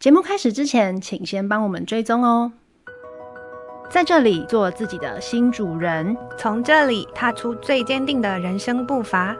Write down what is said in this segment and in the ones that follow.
节目开始之前，请先帮我们追踪哦，在这里做自己的新主人，从这里踏出最坚定的人生步伐。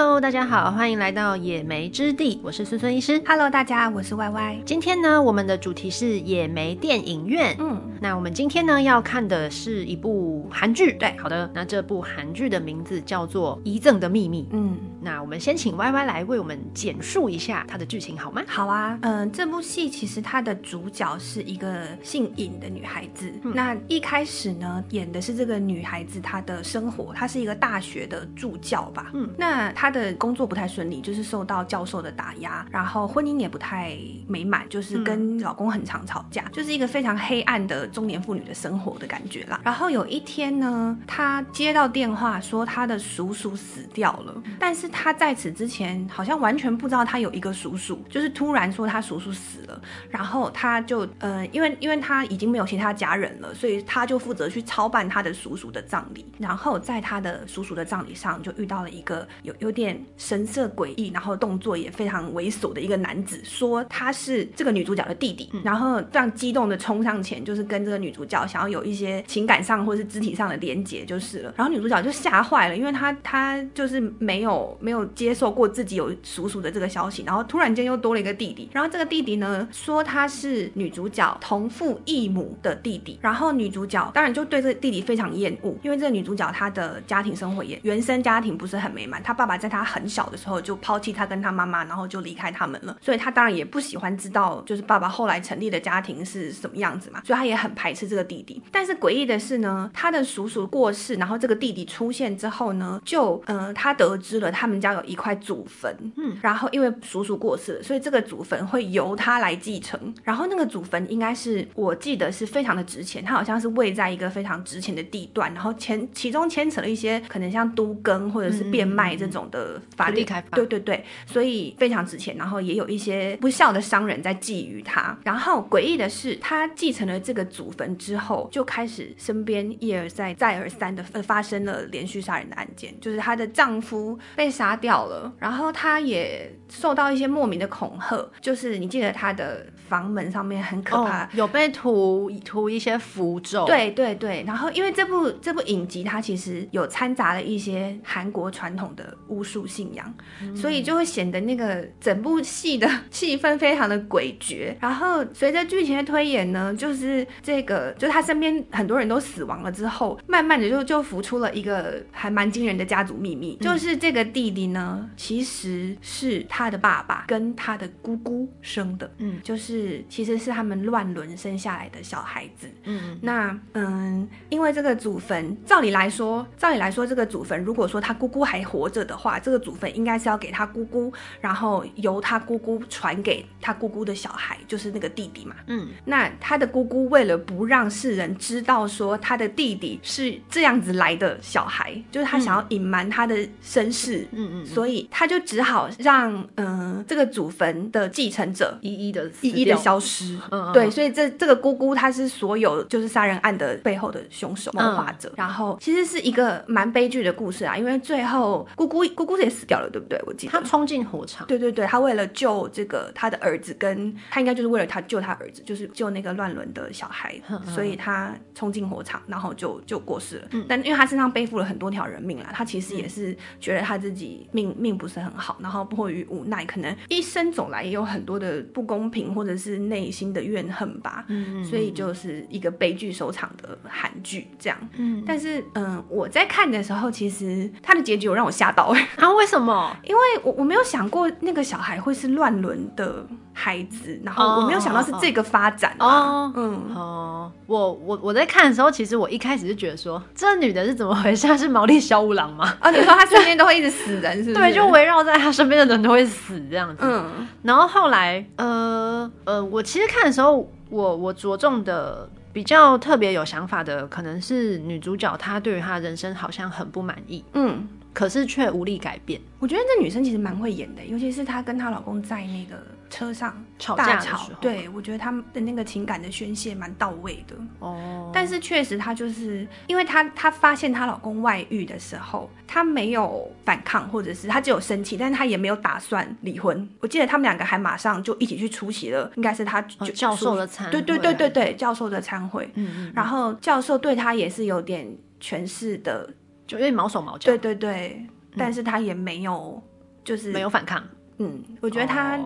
Hello，大家好，欢迎来到野莓之地，我是孙孙医师。Hello，大家，我是 Y Y。今天呢，我们的主题是野莓电影院。嗯，那我们今天呢要看的是一部韩剧。对，好的，那这部韩剧的名字叫做《遗赠的秘密》。嗯，那我们先请 Y Y 来为我们简述一下它的剧情好吗？好啊，嗯、呃，这部戏其实它的主角是一个姓尹的女孩子。嗯、那一开始呢，演的是这个女孩子她的生活，她是一个大学的助教吧。嗯，那。她的工作不太顺利，就是受到教授的打压，然后婚姻也不太美满，就是跟老公很常吵架，嗯、就是一个非常黑暗的中年妇女的生活的感觉啦。然后有一天呢，她接到电话说她的叔叔死掉了，但是她在此之前好像完全不知道她有一个叔叔，就是突然说她叔叔死了，然后她就呃，因为因为她已经没有其他家人了，所以她就负责去操办她的叔叔的葬礼，然后在她的叔叔的葬礼上就遇到了一个有有。有点神色诡异，然后动作也非常猥琐的一个男子，说他是这个女主角的弟弟，嗯、然后这样激动的冲上前，就是跟这个女主角想要有一些情感上或是肢体上的连结就是了。然后女主角就吓坏了，因为她她就是没有没有接受过自己有叔叔的这个消息，然后突然间又多了一个弟弟，然后这个弟弟呢说他是女主角同父异母的弟弟，然后女主角当然就对这个弟弟非常厌恶，因为这个女主角她的家庭生活也原生家庭不是很美满，她爸爸。在他很小的时候就抛弃他跟他妈妈，然后就离开他们了，所以他当然也不喜欢知道，就是爸爸后来成立的家庭是什么样子嘛，所以他也很排斥这个弟弟。但是诡异的是呢，他的叔叔过世，然后这个弟弟出现之后呢，就呃，他得知了他们家有一块祖坟，嗯，然后因为叔叔过世了，所以这个祖坟会由他来继承。然后那个祖坟应该是我记得是非常的值钱，他好像是位在一个非常值钱的地段，然后牵其中牵扯了一些可能像都更或者是变卖这种。的法律开发，对对对，所以非常值钱，然后也有一些不孝的商人在觊觎他。然后诡异的是，他继承了这个祖坟之后，就开始身边一而再、再而三的发生了连续杀人的案件，就是她的丈夫被杀掉了，然后她也受到一些莫名的恐吓，就是你记得他的房门上面很可怕，哦、有被涂涂一些符咒，对对对。然后因为这部这部影集，它其实有掺杂了一些韩国传统的巫术信仰，嗯、所以就会显得那个整部戏的气氛非常的诡谲。然后随着剧情的推演呢，就是这个，就他身边很多人都死亡了之后，慢慢的就就浮出了一个还蛮惊人的家族秘密，嗯、就是这个弟弟呢，其实是他的爸爸跟他的姑姑生的，嗯，就是其实是他们乱伦生下来的小孩子，嗯，那嗯，因为这个祖坟，照理来说，照理来说，这个祖坟如果说他姑姑还活着的话，这个祖坟应该是要给他姑姑，然后由他姑姑传给他姑姑的小孩，就是那个弟弟嘛。嗯，那他的姑姑为了不让世人知道说他的弟弟是这样子来的小孩，就是他想要隐瞒他的身世。嗯嗯，所以他就只好让嗯、呃、这个祖坟的继承者一一的一一的消失。嗯，对，所以这这个姑姑她是所有就是杀人案的背后的凶手谋划者。然后其实是一个蛮悲剧的故事啊，因为最后姑姑姑姑。也死掉了，对不对？我记得他冲进火场。对对对，他为了救这个他的儿子，跟他应该就是为了他救他儿子，就是救那个乱伦的小孩，所以他冲进火场，然后就就过世了。嗯、但因为他身上背负了很多条人命啦，他其实也是觉得他自己命命不是很好，然后迫于无奈，可能一生走来也有很多的不公平，或者是内心的怨恨吧。嗯，所以就是一个悲剧收场的韩剧这样。嗯，但是嗯，我在看的时候，其实他的结局有让我吓到哎。为什么？因为我我没有想过那个小孩会是乱伦的孩子，然后我没有想到是这个发展哦、啊。嗯哦，我我我在看的时候，其实我一开始就觉得说，这女的是怎么回事？是毛利小五郎吗？啊，你说她身边都会一直死人，是不是？对，就围绕在她身边的人都会死这样子。嗯，然后后来，呃呃，我其实看的时候，我我着重的比较特别有想法的，可能是女主角她对于她的人生好像很不满意。嗯。可是却无力改变。我觉得这女生其实蛮会演的，尤其是她跟她老公在那个车上吵架的时候，对，我觉得他们的那个情感的宣泄蛮到位的。哦，但是确实她就是因为她她发现她老公外遇的时候，她没有反抗，或者是她只有生气，但是她也没有打算离婚。我记得他们两个还马上就一起去出席了，应该是他就、哦、教授的餐会，对对对对对，教授的餐会。嗯嗯，然后教授对她也是有点权势的，就有点毛手毛脚。对对对，但是她也没有就是没有反抗。嗯，我觉得她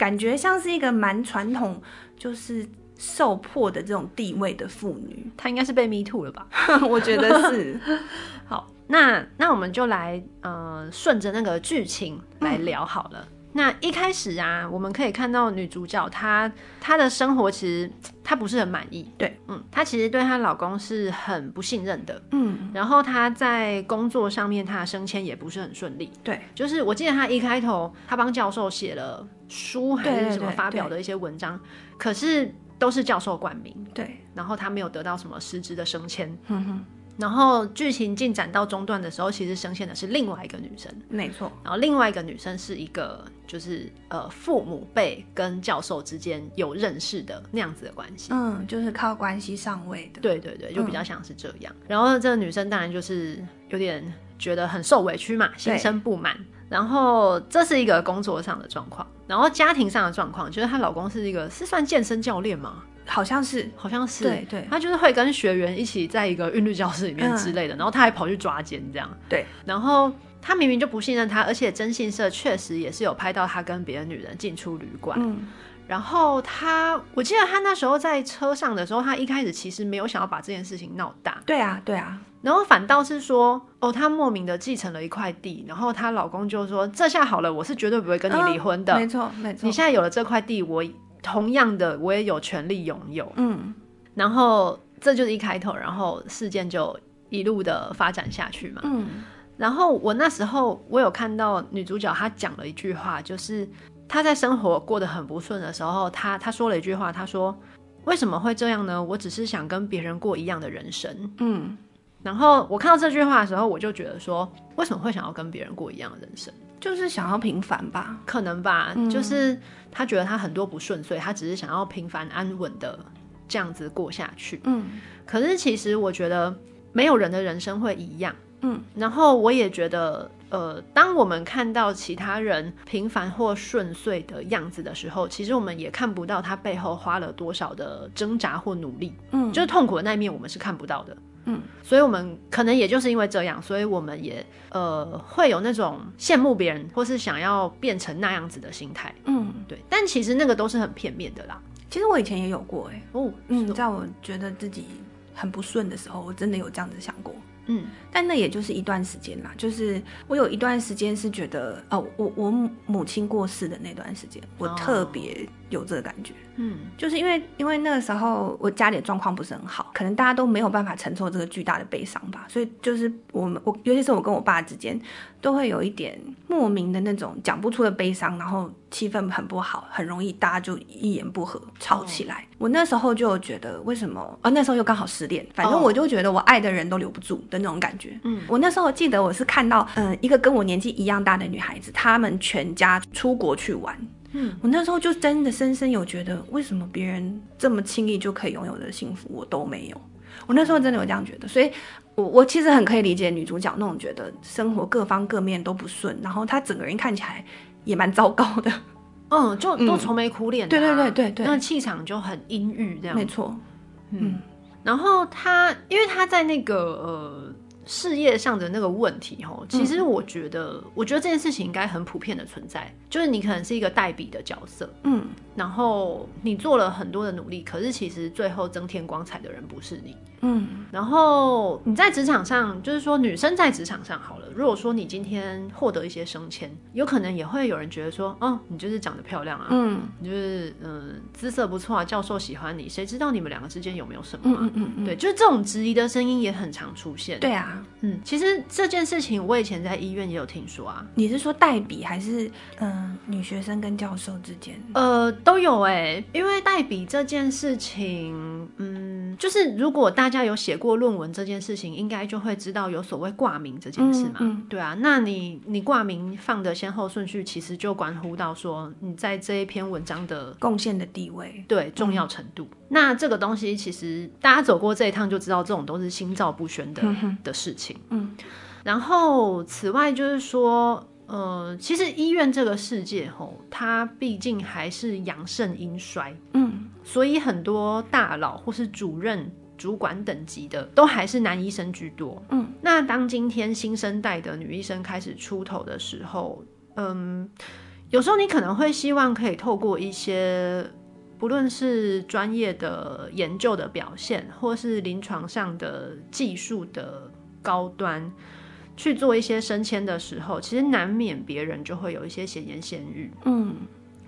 感觉像是一个蛮传统，就是受迫的这种地位的妇女。她应该是被 me too 了吧？我觉得是。好，那那我们就来呃顺着那个剧情来聊好了。嗯那一开始啊，我们可以看到女主角她她的生活其实她不是很满意，对，嗯，她其实对她老公是很不信任的，嗯，然后她在工作上面她的升迁也不是很顺利，对，就是我记得她一开头她帮教授写了书还是什么发表的一些文章，可是都是教授冠名，对，然后她没有得到什么实质的升迁，嗯哼。然后剧情进展到中段的时候，其实声线的是另外一个女生，没错。然后另外一个女生是一个，就是呃父母辈跟教授之间有认识的那样子的关系，嗯，就是靠关系上位的。对对对，就比较像是这样。嗯、然后这个女生当然就是有点觉得很受委屈嘛，心生不满。然后这是一个工作上的状况，然后家庭上的状况，就是她老公是一个是算健身教练吗？好像是，好像是，对对，他就是会跟学员一起在一个韵律教室里面之类的，嗯、然后他还跑去抓奸这样，对，然后他明明就不信任他，而且征信社确实也是有拍到他跟别的女人进出旅馆，嗯，然后他，我记得他那时候在车上的时候，他一开始其实没有想要把这件事情闹大，对啊，对啊，然后反倒是说，哦，他莫名的继承了一块地，然后她老公就说，这下好了，我是绝对不会跟你离婚的，嗯、没错没错，你现在有了这块地，我。同样的，我也有权利拥有。嗯，然后这就是一开头，然后事件就一路的发展下去嘛。嗯，然后我那时候我有看到女主角她讲了一句话，就是她在生活过得很不顺的时候，她她说了一句话，她说：“为什么会这样呢？我只是想跟别人过一样的人生。”嗯，然后我看到这句话的时候，我就觉得说，为什么会想要跟别人过一样的人生？就是想要平凡吧，可能吧。嗯、就是他觉得他很多不顺遂，他只是想要平凡安稳的这样子过下去。嗯，可是其实我觉得没有人的人生会一样。嗯，然后我也觉得，呃，当我们看到其他人平凡或顺遂的样子的时候，其实我们也看不到他背后花了多少的挣扎或努力。嗯，就是痛苦的那一面，我们是看不到的。嗯，所以我们可能也就是因为这样，所以我们也呃会有那种羡慕别人或是想要变成那样子的心态。嗯，对。但其实那个都是很片面的啦。其实我以前也有过哎、欸。哦，嗯，在我觉得自己很不顺的时候，我真的有这样子想过。嗯，但那也就是一段时间啦。就是我有一段时间是觉得，哦，我我母亲过世的那段时间，我特别有这个感觉。嗯，就是因为因为那个时候我家里的状况不是很好，可能大家都没有办法承受这个巨大的悲伤吧，所以就是我们我尤其是我跟我爸之间都会有一点莫名的那种讲不出的悲伤，然后气氛很不好，很容易大家就一言不合吵起来。哦、我那时候就觉得为什么？啊、哦，那时候又刚好失恋，反正我就觉得我爱的人都留不住的那种感觉。嗯，我那时候记得我是看到嗯、呃、一个跟我年纪一样大的女孩子，她们全家出国去玩。嗯，我那时候就真的深深有觉得，为什么别人这么轻易就可以拥有的幸福，我都没有。我那时候真的有这样觉得，所以我我其实很可以理解女主角那种觉得生活各方各面都不顺，然后她整个人看起来也蛮糟糕的。嗯，就都愁眉苦脸的、啊嗯，对对对对对，那气场就很阴郁这样。没错，嗯，嗯然后她，因为她在那个呃。事业上的那个问题，吼，其实我觉得，嗯、我觉得这件事情应该很普遍的存在，就是你可能是一个代笔的角色，嗯，然后你做了很多的努力，可是其实最后增添光彩的人不是你，嗯，然后你在职场上，就是说女生在职场上好了，如果说你今天获得一些升迁，有可能也会有人觉得说，哦，你就是长得漂亮啊，嗯，你就是嗯姿色不错啊，教授喜欢你，谁知道你们两个之间有没有什么、啊？嗯嗯嗯，对，就是这种质疑的声音也很常出现，对啊。嗯，其实这件事情我以前在医院也有听说啊。你是说代笔还是嗯、呃、女学生跟教授之间？呃，都有哎、欸，因为代笔这件事情，嗯，就是如果大家有写过论文这件事情，应该就会知道有所谓挂名这件事嘛。嗯嗯、对啊，那你你挂名放的先后顺序，其实就关乎到说你在这一篇文章的贡献的地位，对重要程度。嗯、那这个东西其实大家走过这一趟就知道，这种都是心照不宣的、嗯、的事情。嗯，然后此外就是说。呃，其实医院这个世界吼，它毕竟还是阳盛阴衰，嗯，所以很多大佬或是主任、主管等级的，都还是男医生居多，嗯。那当今天新生代的女医生开始出头的时候，嗯，有时候你可能会希望可以透过一些，不论是专业的研究的表现，或是临床上的技术的高端。去做一些升迁的时候，其实难免别人就会有一些闲言闲语。嗯，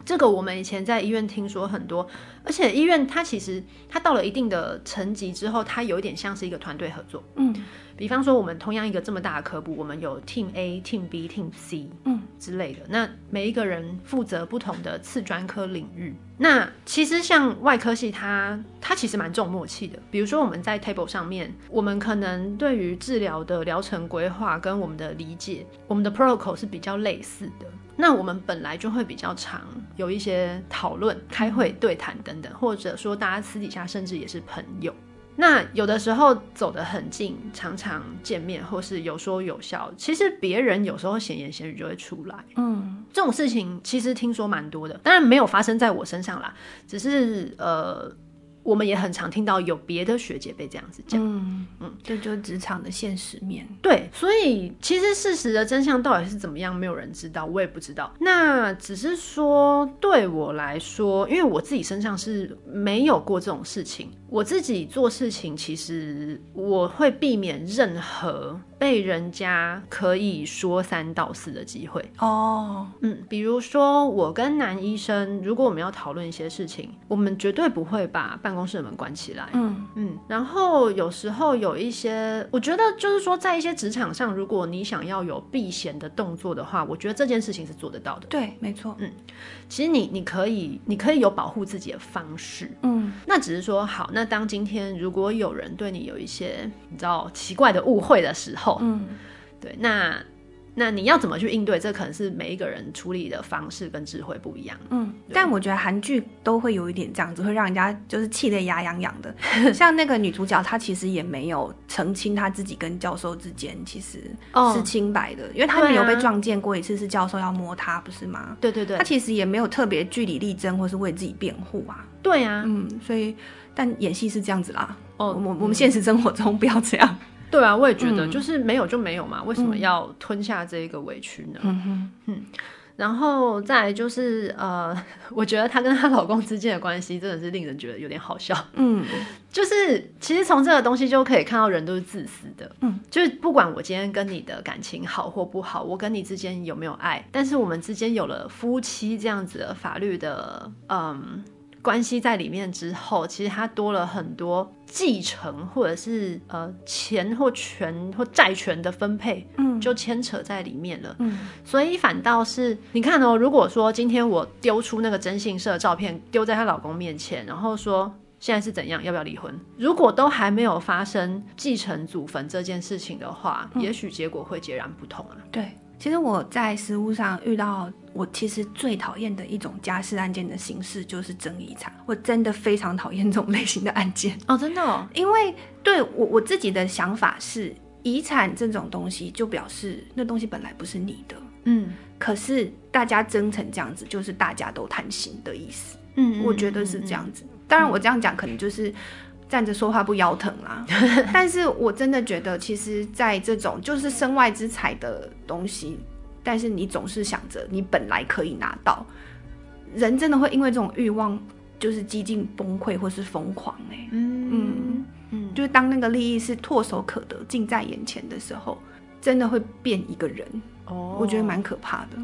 这个我们以前在医院听说很多，而且医院它其实它到了一定的层级之后，它有一点像是一个团队合作。嗯。比方说，我们同样一个这么大的科部，我们有 Team A、Team B、Team C，嗯之类的。那每一个人负责不同的次专科领域。那其实像外科系它，它它其实蛮重默契的。比如说我们在 table 上面，我们可能对于治疗的疗程规划跟我们的理解，我们的 protocol 是比较类似的。那我们本来就会比较常有一些讨论、开会、对谈等等，或者说大家私底下甚至也是朋友。那有的时候走得很近，常常见面或是有说有笑，其实别人有时候闲言闲语就会出来。嗯，这种事情其实听说蛮多的，当然没有发生在我身上啦，只是呃。我们也很常听到有别的学姐被这样子讲，嗯嗯，这就职场的现实面。对，所以其实事实的真相到底是怎么样，没有人知道，我也不知道。那只是说对我来说，因为我自己身上是没有过这种事情，我自己做事情其实我会避免任何。被人家可以说三道四的机会哦，嗯，比如说我跟男医生，如果我们要讨论一些事情，我们绝对不会把办公室的门关起来，嗯嗯。然后有时候有一些，我觉得就是说，在一些职场上，如果你想要有避嫌的动作的话，我觉得这件事情是做得到的。对，没错，嗯，其实你你可以，你可以有保护自己的方式，嗯，那只是说好，那当今天如果有人对你有一些你知道奇怪的误会的时候。嗯，对，那那你要怎么去应对？这可能是每一个人处理的方式跟智慧不一样。嗯，但我觉得韩剧都会有一点这样子，会让人家就是气得牙痒痒的。像那个女主角，她其实也没有澄清她自己跟教授之间其实是清白的，哦、因为她没有被撞见过一次，是教授要摸她，不是吗？对对对，她其实也没有特别据理力争，或是为自己辩护啊。对啊，嗯，所以但演戏是这样子啦。哦，我我们现实生活中不要这样。对啊，我也觉得，就是没有就没有嘛，嗯、为什么要吞下这一个委屈呢？嗯然后再来就是呃，我觉得她跟她老公之间的关系真的是令人觉得有点好笑。嗯，就是其实从这个东西就可以看到人都是自私的。嗯，就是不管我今天跟你的感情好或不好，我跟你之间有没有爱，但是我们之间有了夫妻这样子的法律的嗯。关系在里面之后，其实他多了很多继承，或者是呃钱或权或债权的分配，嗯，就牵扯在里面了，嗯，所以反倒是你看哦，如果说今天我丢出那个征信社照片，丢在她老公面前，然后说现在是怎样，要不要离婚？如果都还没有发生继承祖坟这件事情的话，嗯，也许结果会截然不同啊。对。其实我在实务上遇到，我其实最讨厌的一种家事案件的形式就是争遗产。我真的非常讨厌这种类型的案件哦，真的哦。因为对我我自己的想法是，遗产这种东西就表示那东西本来不是你的，嗯。可是大家争成这样子，就是大家都贪心的意思。嗯，我觉得是这样子。当然，我这样讲可能就是。站着说话不腰疼啦，但是我真的觉得，其实，在这种就是身外之财的东西，但是你总是想着你本来可以拿到，人真的会因为这种欲望，就是几近崩溃或是疯狂哎、欸，嗯嗯。嗯，就是当那个利益是唾手可得、近在眼前的时候，真的会变一个人哦，我觉得蛮可怕的。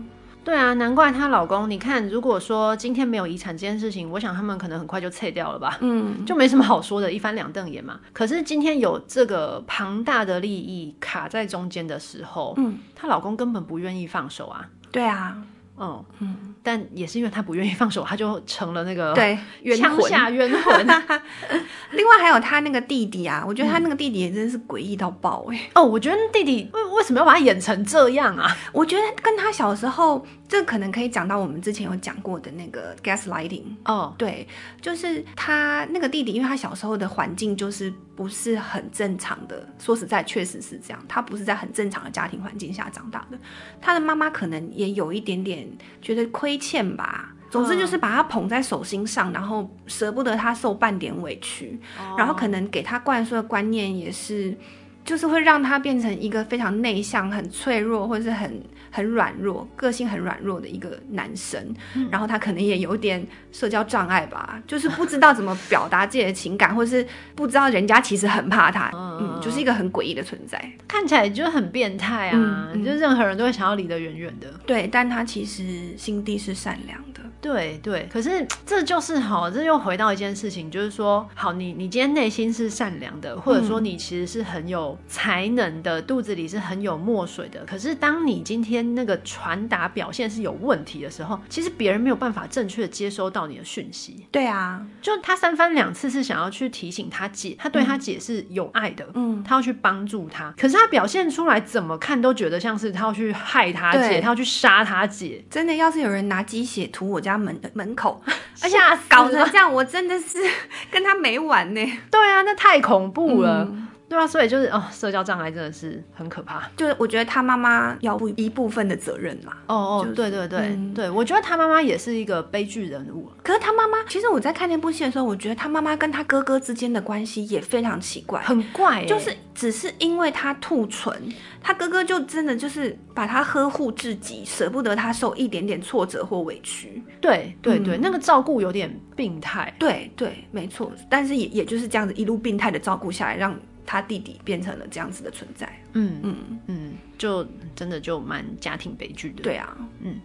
对啊，难怪她老公。你看，如果说今天没有遗产这件事情，我想他们可能很快就撤掉了吧。嗯，就没什么好说的，一翻两瞪眼嘛。可是今天有这个庞大的利益卡在中间的时候，嗯，她老公根本不愿意放手啊。对啊，哦，嗯，但也是因为她不愿意放手，他就成了那个对枪下冤魂。另外还有他那个弟弟啊，我觉得他那个弟弟也真是诡异到爆哎、欸。哦，我觉得弟弟为为什么要把他演成这样啊？我觉得跟他小时候，这可能可以讲到我们之前有讲过的那个 gaslighting。哦，对，就是他那个弟弟，因为他小时候的环境就是不是很正常的。说实在，确实是这样，他不是在很正常的家庭环境下长大的。他的妈妈可能也有一点点觉得亏欠吧。总之就是把他捧在手心上，然后舍不得他受半点委屈，然后可能给他灌输的观念也是，就是会让他变成一个非常内向、很脆弱，或者是很。很软弱，个性很软弱的一个男生，嗯、然后他可能也有点社交障碍吧，就是不知道怎么表达自己的情感，或者是不知道人家其实很怕他，嗯，嗯，就是一个很诡异的存在，看起来就很变态啊，嗯、就任何人都会想要离得远远的。对，但他其实心地是善良的。对对，可是这就是好，这又回到一件事情，就是说，好，你你今天内心是善良的，或者说你其实是很有才能的，嗯、肚子里是很有墨水的，可是当你今天那个传达表现是有问题的时候，其实别人没有办法正确的接收到你的讯息。对啊，就他三番两次是想要去提醒他姐，他对他姐是有爱的，嗯，他要去帮助他，可是他表现出来怎么看都觉得像是他要去害他姐，他要去杀他姐。真的，要是有人拿鸡血涂我家门的门口，而且搞成这样，我真的是 跟他没完呢。对啊，那太恐怖了。嗯对啊，所以就是哦，社交障碍真的是很可怕。就是我觉得他妈妈要负一部分的责任嘛。哦哦，就是、对对对、嗯、对，我觉得他妈妈也是一个悲剧人物。可是他妈妈，其实我在看那部戏的时候，我觉得他妈妈跟他哥哥之间的关系也非常奇怪，很怪、欸。就是只是因为他兔唇，他哥哥就真的就是把他呵护至极，舍不得他受一点点挫折或委屈。对对对，嗯、那个照顾有点病态。对对，没错。但是也也就是这样子一路病态的照顾下来，让。他弟弟变成了这样子的存在，嗯嗯嗯，就真的就蛮家庭悲剧的。对啊，嗯。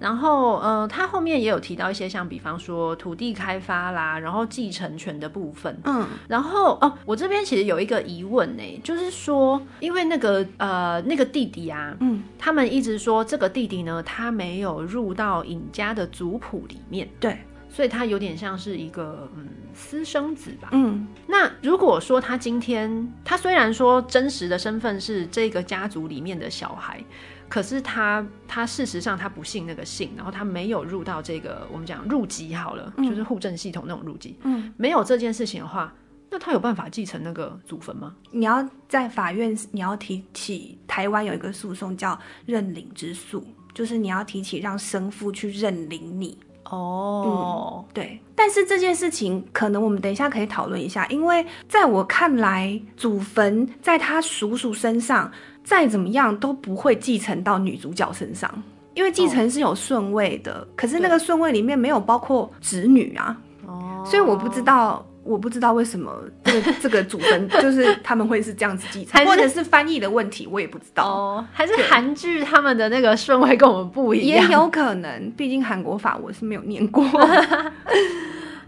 然后呃，他后面也有提到一些，像比方说土地开发啦，然后继承权的部分。嗯。然后哦，我这边其实有一个疑问呢，就是说，因为那个呃那个弟弟啊，嗯，他们一直说这个弟弟呢，他没有入到尹家的族谱里面。对。所以他有点像是一个嗯私生子吧。嗯，那如果说他今天他虽然说真实的身份是这个家族里面的小孩，可是他他事实上他不信那个姓，然后他没有入到这个我们讲入籍好了，嗯、就是户政系统那种入籍。嗯，没有这件事情的话，那他有办法继承那个祖坟吗？你要在法院，你要提起台湾有一个诉讼叫认领之诉，就是你要提起让生父去认领你。哦、嗯，对，但是这件事情可能我们等一下可以讨论一下，因为在我看来，祖坟在他叔叔身上再怎么样都不会继承到女主角身上，因为继承是有顺位的，哦、可是那个顺位里面没有包括子女啊，哦，所以我不知道。我不知道为什么这个 这个祖坟就是他们会是这样子继承，或者是翻译的问题，我也不知道。哦，还是韩剧他们的那个顺位跟我们不一样，也有可能。毕竟韩国法我是没有念过。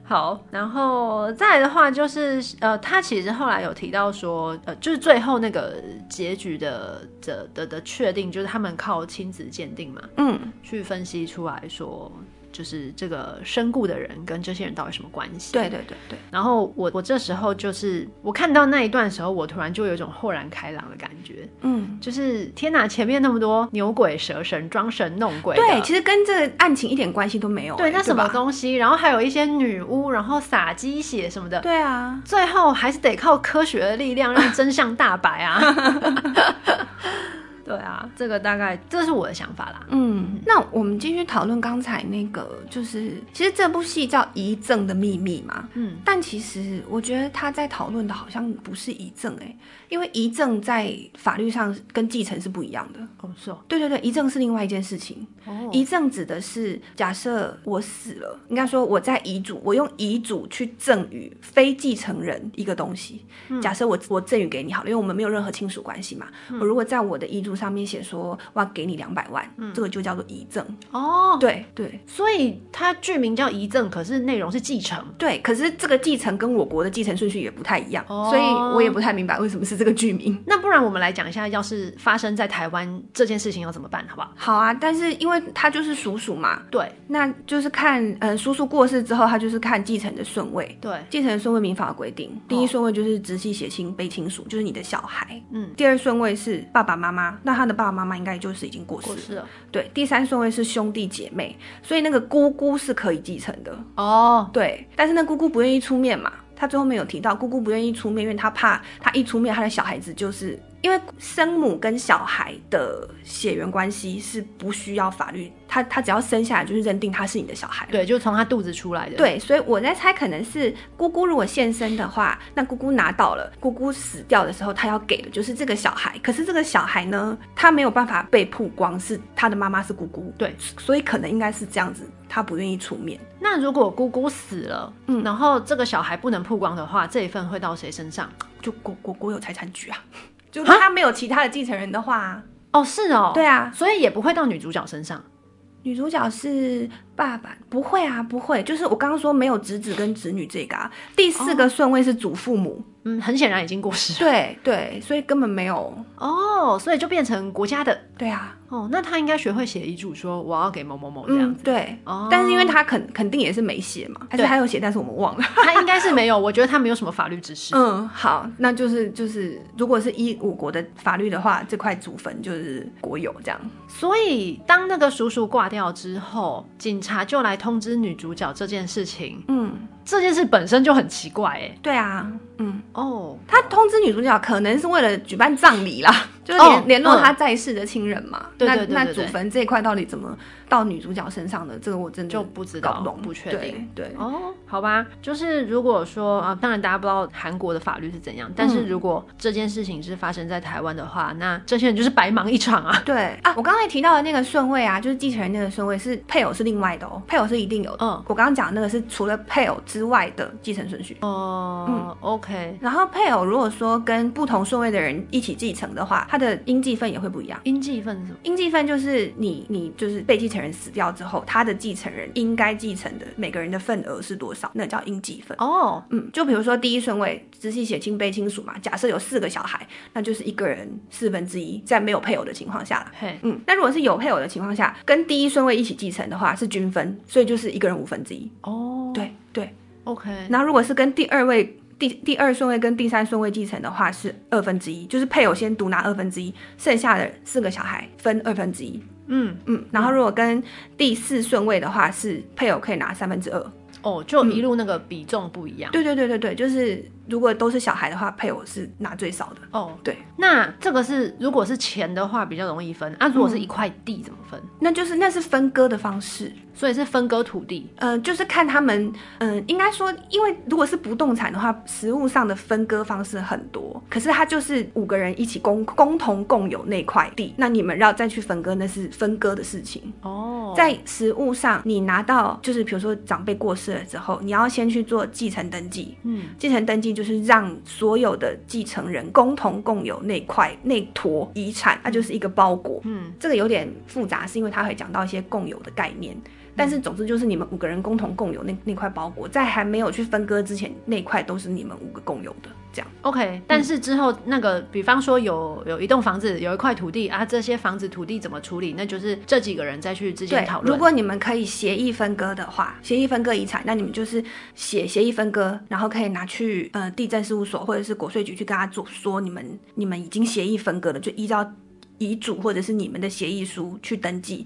好，然后再来的话就是，呃，他其实后来有提到说，呃，就是最后那个结局的的的的确定，就是他们靠亲子鉴定嘛，嗯，去分析出来说。就是这个身故的人跟这些人到底什么关系？对对对对。然后我我这时候就是我看到那一段的时候，我突然就有一种豁然开朗的感觉。嗯，就是天哪，前面那么多牛鬼蛇神装神弄鬼，对，其实跟这个案情一点关系都没有。对，那什么东西？然后还有一些女巫，然后撒鸡血什么的。对啊，最后还是得靠科学的力量让真相大白啊。对啊，这个大概这是我的想法啦。嗯，那我们继续讨论刚才那个，就是其实这部戏叫《遗赠的秘密》嘛。嗯，但其实我觉得他在讨论的好像不是遗赠哎，因为遗赠在法律上跟继承是不一样的。哦，是哦。对对对，遗赠是另外一件事情。哦，遗赠指的是假设我死了，应该说我在遗嘱，我用遗嘱去赠与非继承人一个东西。嗯，假设我我赠与给你好了，因为我们没有任何亲属关系嘛。嗯，我如果在我的遗嘱书上面写说我要给你两百万，嗯，这个就叫做遗赠。哦，对对，所以它剧名叫遗赠，可是内容是继承。对，可是这个继承跟我国的继承顺序也不太一样，哦，所以我也不太明白为什么是这个剧名。那不然我们来讲一下，要是发生在台湾这件事情要怎么办，好不好？好啊，但是因为他就是叔叔嘛，对，那就是看，呃，叔叔过世之后，他就是看继承的顺位。对，继承的顺位民法规定，第一顺位就是直系血亲卑亲属，就是你的小孩。嗯，第二顺位是爸爸妈妈，那他的爸爸妈妈应该就是已经过世了。过世了。对，第三顺位是兄弟姐妹，所以那个姑姑是可以继承的。哦，对，但是那姑姑不愿意出面嘛，他最后没有提到姑姑不愿意出面，因为他怕他一出面，他的小孩子就是。因为生母跟小孩的血缘关系是不需要法律，他他只要生下来就是认定他是你的小孩，对，就从他肚子出来的。对，所以我在猜，可能是姑姑如果现身的话，那姑姑拿到了，姑姑死掉的时候，他要给的就是这个小孩。可是这个小孩呢，他没有办法被曝光是他的妈妈是姑姑，对，所以可能应该是这样子，他不愿意出面。那如果姑姑死了，嗯，然后这个小孩不能曝光的话，这一份会到谁身上？就国国国有财产局啊。就他没有其他的继承人的话，哦，是哦，对啊，所以也不会到女主角身上。女主角是爸爸，不会啊，不会。就是我刚刚说没有侄子跟侄女这个啊，第四个顺位是祖父母。哦嗯，很显然已经过世了。对对，所以根本没有哦，所以就变成国家的。对啊，哦，那他应该学会写遗嘱，说我要给某某某这样子。嗯、对，哦，但是因为他肯肯定也是没写嘛，还是还有写，但是我们忘了。他应该是没有，我觉得他没有什么法律知识。嗯，好，那就是就是，如果是依我国的法律的话，这块祖坟就是国有这样。所以当那个叔叔挂掉之后，就来通知女主角这件事情。嗯。这件事本身就很奇怪，哎，对啊，嗯，哦，他通知女主角可能是为了举办葬礼啦，就是联联络他在世的亲人嘛。对对对，那祖坟这一块到底怎么到女主角身上的？这个我真的就不知道，不确定。对，哦，好吧，就是如果说啊，当然大家不知道韩国的法律是怎样，但是如果这件事情是发生在台湾的话，那这些人就是白忙一场啊。对。啊，我刚才提到的那个顺位啊，就是继承人那个顺位是配偶是另外的哦，配偶是一定有的。嗯，我刚刚讲的那个是除了配偶之外的继承顺序哦，嗯，OK。然后配偶如果说跟不同顺位的人一起继承的话，他的应继份也会不一样。应继份是什么？应继份就是你你就是被继承人死掉之后，他的继承人应该继承的每个人的份额是多少，那叫应继份。哦，嗯，就比如说第一顺位直系血亲卑亲属嘛，假设有四个小孩，那就是一个人四分之一，在没有配偶的情况下嘿，嗯，那如果是有配偶的情况下，跟第一顺位一起继承的话是均分，所以就是一个人五分之一。哦，对对。OK，然后如果是跟第二位第第二顺位跟第三顺位继承的话，是二分之一，就是配偶先独拿二分之一，剩下的四个小孩分二分之一。嗯嗯，然后如果跟第四顺位的话，是配偶可以拿三分之二。哦，就一路那个比重不一样。嗯。对对对对对，就是如果都是小孩的话，配偶是拿最少的。哦，对，那这个是如果是钱的话比较容易分，啊，如果是一块地怎么分？嗯，那就是那是分割的方式。所以是分割土地，呃，就是看他们，嗯、呃，应该说，因为如果是不动产的话，实物上的分割方式很多，可是他就是五个人一起共共同共有那块地，那你们要再去分割，那是分割的事情。哦，在实物上，你拿到就是比如说长辈过世了之后，你要先去做继承登记，嗯，继承登记就是让所有的继承人共同共有那块那坨遗产，它就是一个包裹，嗯，这个有点复杂，是因为它会讲到一些共有的概念。但是总之就是你们五个人共同共有那那块包裹，在还没有去分割之前，那块都是你们五个共有的，这样。OK，但是之后那个，比方说有有一栋房子，有一块土地啊，这些房子土地怎么处理？那就是这几个人再去之间讨论。如果你们可以协议分割的话，协议分割遗产，那你们就是写协议分割，然后可以拿去呃地政事务所或者是国税局去跟他做说你们你们已经协议分割了，就依照遗嘱或者是你们的协议书去登记。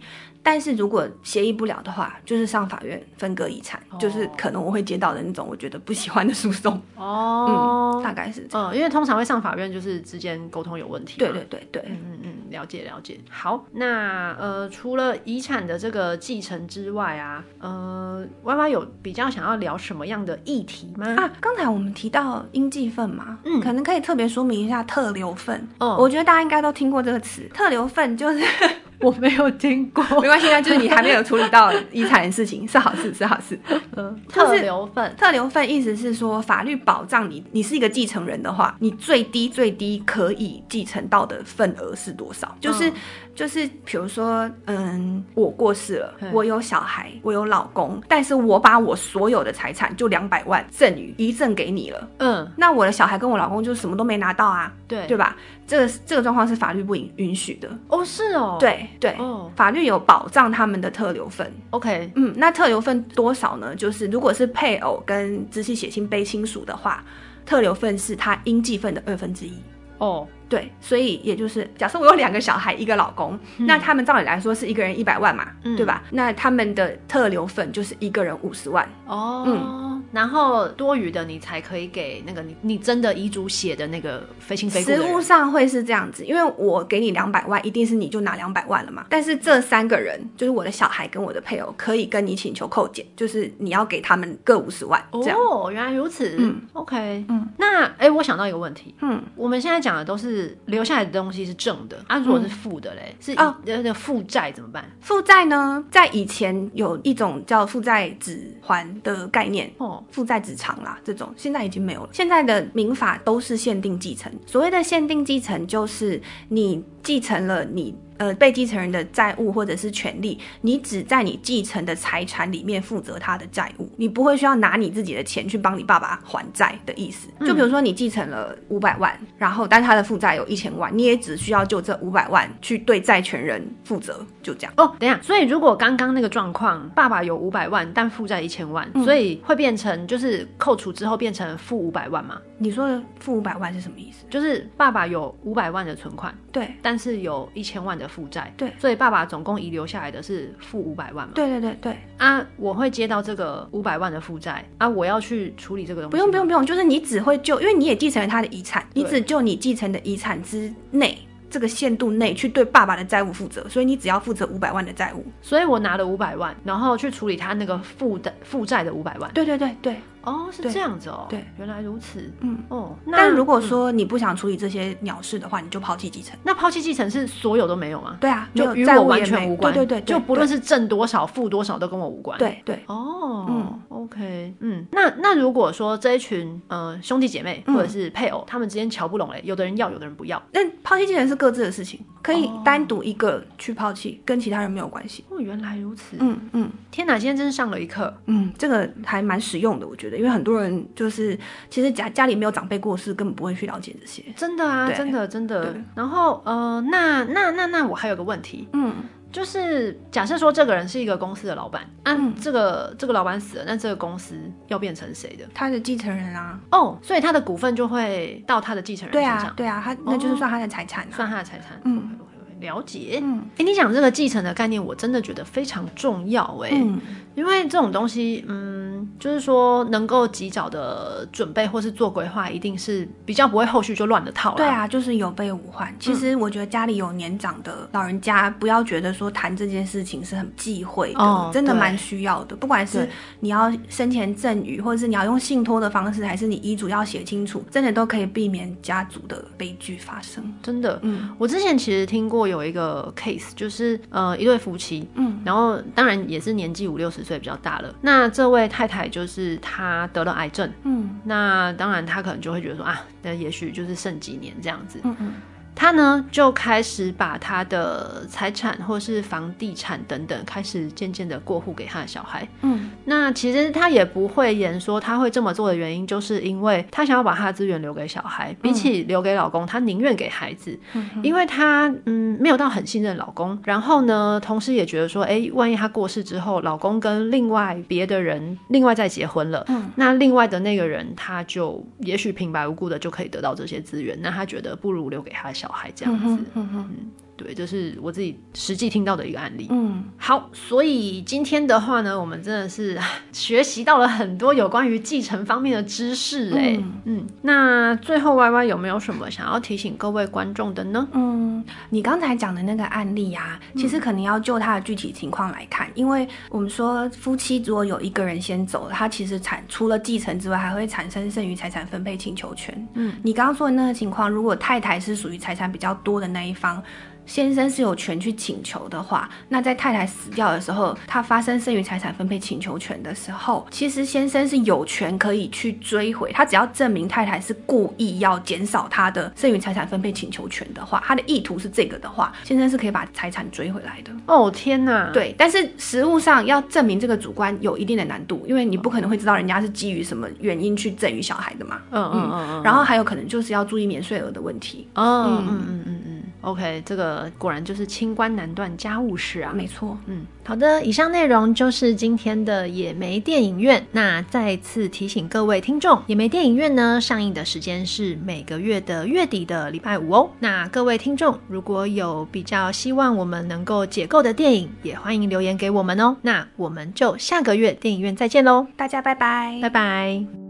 但是如果协议不了的话，就是上法院分割遗产，oh. 就是可能我会接到的那种我觉得不喜欢的诉讼哦，oh. 嗯，大概是这样，嗯，因为通常会上法院，就是之间沟通有问题。对对对对，嗯嗯嗯，了解了解。好，那呃，除了遗产的这个继承之外啊，呃，Y Y 有比较想要聊什么样的议题吗？啊，刚才我们提到应继份嘛，嗯，可能可以特别说明一下特留份。嗯，我觉得大家应该都听过这个词，特留份就是。我没有听过，没关系，那就是你还没有处理到遗产的事情，是好事，是好事。嗯，特留份，特留份意思是说，法律保障你，你是一个继承人的话，你最低最低可以继承到的份额是多少？就是。嗯就是比如说，嗯，我过世了，我有小孩，我有老公，但是我把我所有的财产就两百万赠与遗赠给你了，嗯，那我的小孩跟我老公就什么都没拿到啊，对。对吧？这个这个状况是法律不允允许的。哦，是哦，对对，哦，法律有保障他们的特留份，OK，嗯，那特留份多少呢？就是如果是配偶跟直系血亲卑亲属的话，特留份是他应继份的二分之一。哦。对，所以也就是假设我有两个小孩，一个老公，嗯、那他们照理来说是一个人一百万嘛，嗯、对吧？那他们的特留份就是一个人五十万。哦，嗯，然后多余的你才可以给那个你你真的遗嘱写的那个非亲非故。实物上会是这样子，因为我给你两百万，一定是你就拿两百万了嘛。但是这三个人就是我的小孩跟我的配偶，可以跟你请求扣减，就是你要给他们各五十万。哦，原来如此。嗯，OK，嗯，那哎，我想到一个问题，嗯，我们现在讲的都是。留下来的东西是正的，啊，如果是负的嘞，嗯、是哦，那个负债怎么办？负债呢，在以前有一种叫负债指还的概念哦，父债子偿啦，这种现在已经没有了。现在的民法都是限定继承，所谓的限定继承就是你继承了你。呃，被继承人的债务或者是权利，你只在你继承的财产里面负责他的债务，你不会需要拿你自己的钱去帮你爸爸还债的意思。就比如说你继承了五百万，然后但他的负债有一千万，你也只需要就这五百万去对债权人负责，就这样。哦，等一下，所以如果刚刚那个状况，爸爸有五百万，但负债一千万，所以会变成就是扣除之后变成负五百万吗？你说的负五百万是什么意思？就是爸爸有五百万的存款，对，但是有一千万的负债，对，所以爸爸总共遗留下来的是负五百万嘛？对对对对。啊，我会接到这个五百万的负债啊，我要去处理这个东西。不用不用不用，就是你只会就，因为你也继承了他的遗产，你只就你继承的遗产之内这个限度内去对爸爸的债务负责，所以你只要负责五百万的债务。所以我拿了五百万，然后去处理他那个负的负债的五百万。对对对对。哦，是这样子哦。对，原来如此。嗯哦，但如果说你不想处理这些鸟事的话，你就抛弃继承。那抛弃继承是所有都没有吗？对啊，就与我完全无关。对对对，就不论是挣多少、付多少都跟我无关。对对。哦，嗯，OK，嗯，那那如果说这一群呃兄弟姐妹或者是配偶，他们之间瞧不拢嘞，有的人要，有的人不要，那抛弃继承是各自的事情，可以单独一个去抛弃，跟其他人没有关系。哦，原来如此。嗯嗯，天哪，今天真是上了一课。嗯，这个还蛮实用的，我觉得，因为很多人。就是其实家家里没有长辈过世，根本不会去了解这些。真的啊，真的真的。然后呃，那那那那我还有个问题，嗯，就是假设说这个人是一个公司的老板，啊，这个这个老板死了，那这个公司要变成谁的？他的继承人啊。哦，所以他的股份就会到他的继承人身上。对啊，对啊，他那就是算他的财产，算他的财产。嗯，了解。嗯，哎，你讲这个继承的概念，我真的觉得非常重要哎，因为这种东西，嗯。就是说，能够及早的准备或是做规划，一定是比较不会后续就乱了套了。对啊，就是有备无患。其实我觉得家里有年长的老人家，不要觉得说谈这件事情是很忌讳的，哦、真的蛮需要的。不管是你要生前赠与，或者是你要用信托的方式，还是你遗嘱要写清楚，真的都可以避免家族的悲剧发生。真的，嗯，我之前其实听过有一个 case，就是呃一对夫妻，嗯，然后当然也是年纪五六十岁比较大了，那这位太太。就是她得了癌症，嗯，那当然她可能就会觉得说啊，那也许就是剩几年这样子，嗯嗯。他呢就开始把他的财产或是房地产等等，开始渐渐的过户给他的小孩。嗯，那其实他也不会言说他会这么做的原因，就是因为他想要把他的资源留给小孩，比起留给老公，他宁愿给孩子，嗯、因为他嗯没有到很信任老公。然后呢，同时也觉得说，哎、欸，万一他过世之后，老公跟另外别的人另外再结婚了，嗯，那另外的那个人他就也许平白无故的就可以得到这些资源，那他觉得不如留给他的小孩。小孩这样子，嗯，嗯，嗯，对，这是我自己实际听到的一个案例。嗯，好，所以今天的话呢，我们真的是学习到了很多有关于继承方面的知识，欸。哎，嗯，嗯，那最后 Y Y 有没有什么想要提醒各位观众的呢？嗯，你刚才讲的那个案例啊，其实可能要就他的具体情况来看，因为我们说夫妻如果有一个人先走了，他其实产除了继承之外，还会产生剩余财产分配请求权。嗯，你刚刚说的那个情况，如果太太是属于财产比较多的那一方。先生是有权去请求的话，那在太太死掉的时候，他发生剩余财产分配请求权的时候，其实先生是有权可以去追回。他只要证明太太是故意要减少他的剩余财产分配请求权的话，他的意图是这个的话，先生是可以把财产追回来的。哦天哪！对，但是实物上要证明这个主观有一定的难度，因为你不可能会知道人家是基于什么原因去赠与小孩的嘛。嗯嗯嗯嗯。然后还有可能就是要注意免税额的问题。嗯嗯嗯嗯。OK，这个果然就是清官难断家务事啊。没错。嗯，好的，以上内容就是今天的野莓电影院。那再次提醒各位听众，野莓电影院呢，上映的时间是每个月的月底的礼拜五哦。那各位听众如果有比较希望我们能够解构的电影，也欢迎留言给我们哦。那我们就下个月电影院再见喽，大家拜拜，拜拜。